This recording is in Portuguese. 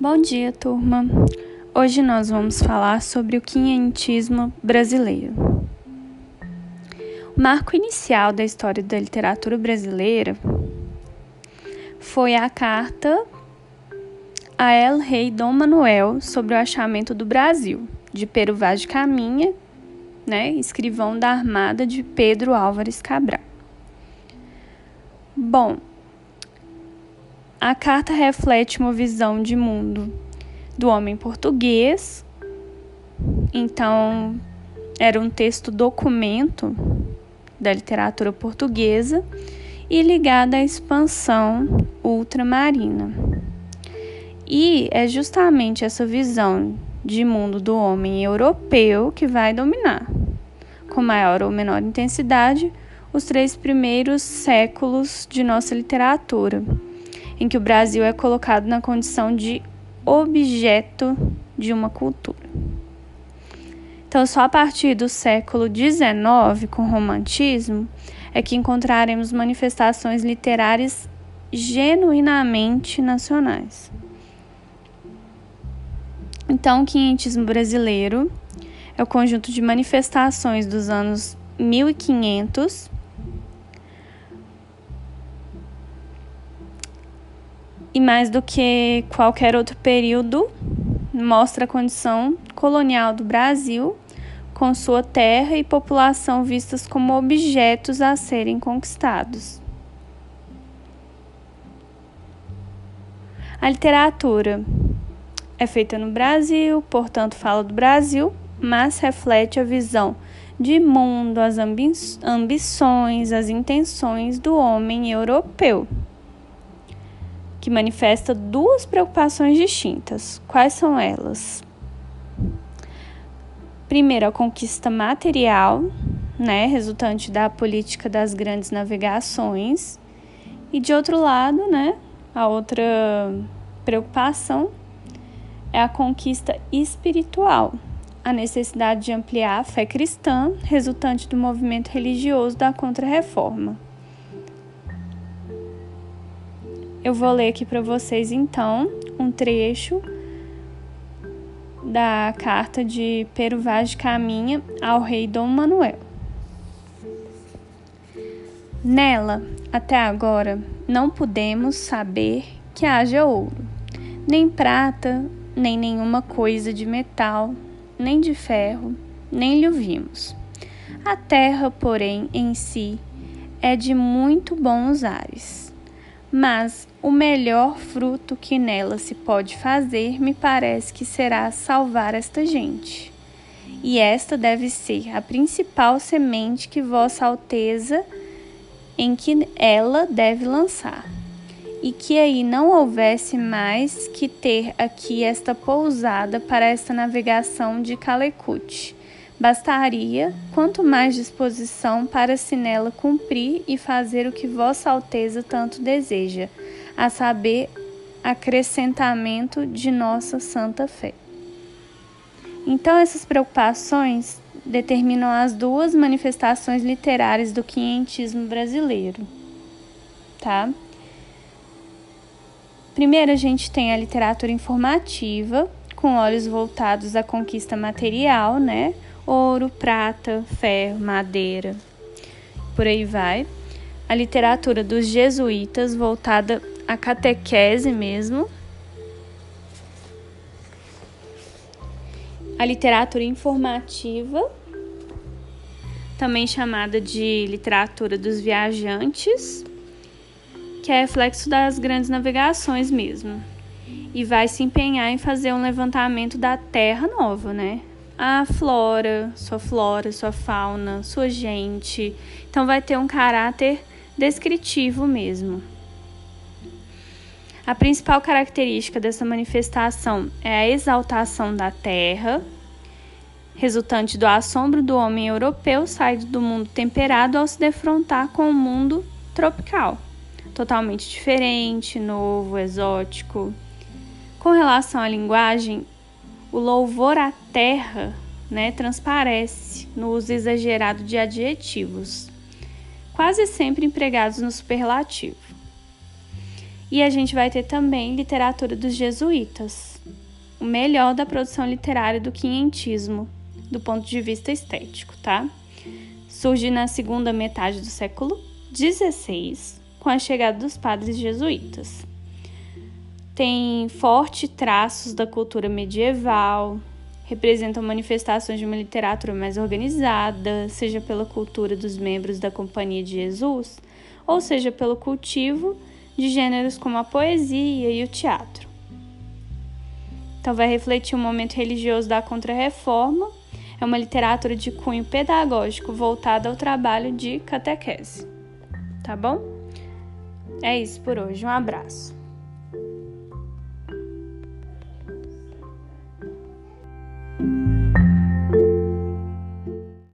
Bom dia, turma. Hoje nós vamos falar sobre o quinhentismo brasileiro. O marco inicial da história da literatura brasileira foi a carta a El Rei Dom Manuel sobre o achamento do Brasil, de Pero Vaz de Caminha, né, escrivão da armada de Pedro Álvares Cabral. Bom, a carta reflete uma visão de mundo do homem português. Então, era um texto documento da literatura portuguesa e ligada à expansão ultramarina. E é justamente essa visão de mundo do homem europeu que vai dominar, com maior ou menor intensidade, os três primeiros séculos de nossa literatura em que o Brasil é colocado na condição de objeto de uma cultura. Então, só a partir do século XIX, com o romantismo, é que encontraremos manifestações literárias genuinamente nacionais. Então, o quinhentismo brasileiro é o conjunto de manifestações dos anos 1500 e mais do que qualquer outro período, mostra a condição colonial do Brasil, com sua terra e população vistas como objetos a serem conquistados. A literatura é feita no Brasil, portanto, fala do Brasil, mas reflete a visão de mundo, as ambi ambições, as intenções do homem europeu que manifesta duas preocupações distintas. Quais são elas? Primeiro, a conquista material, né, resultante da política das grandes navegações, e de outro lado, né, a outra preocupação é a conquista espiritual, a necessidade de ampliar a fé cristã, resultante do movimento religioso da Contra-Reforma. Eu vou ler aqui para vocês então um trecho da carta de Pero Vaz de Caminha ao rei Dom Manuel. Nela, até agora, não pudemos saber que haja ouro, nem prata, nem nenhuma coisa de metal, nem de ferro, nem lhe vimos. A terra, porém, em si é de muito bons ares mas o melhor fruto que nela se pode fazer me parece que será salvar esta gente. E esta deve ser a principal semente que Vossa Alteza em que ela deve lançar. E que aí não houvesse mais que ter aqui esta pousada para esta navegação de Calecute Bastaria quanto mais disposição para se nela cumprir e fazer o que Vossa Alteza tanto deseja, a saber, acrescentamento de nossa santa fé. Então, essas preocupações determinam as duas manifestações literárias do quinhentismo brasileiro, tá? Primeiro, a gente tem a literatura informativa, com olhos voltados à conquista material, né? Ouro, prata, ferro, madeira, por aí vai. A literatura dos jesuítas voltada à catequese mesmo. A literatura informativa, também chamada de literatura dos viajantes, que é reflexo das grandes navegações mesmo. E vai se empenhar em fazer um levantamento da Terra Nova, né? A flora, sua flora, sua fauna, sua gente. Então vai ter um caráter descritivo mesmo. A principal característica dessa manifestação é a exaltação da terra, resultante do assombro do homem europeu saído do mundo temperado ao se defrontar com o mundo tropical, totalmente diferente, novo, exótico. Com relação à linguagem, o louvor à terra né, transparece no uso exagerado de adjetivos, quase sempre empregados no superlativo. E a gente vai ter também literatura dos jesuítas, o melhor da produção literária do quinhentismo, do ponto de vista estético, tá? Surge na segunda metade do século XVI, com a chegada dos padres jesuítas. Tem forte traços da cultura medieval, representam manifestações de uma literatura mais organizada, seja pela cultura dos membros da Companhia de Jesus, ou seja pelo cultivo de gêneros como a poesia e o teatro. Então, vai refletir o momento religioso da Contra-Reforma. É uma literatura de cunho pedagógico voltada ao trabalho de catequese. Tá bom? É isso por hoje. Um abraço.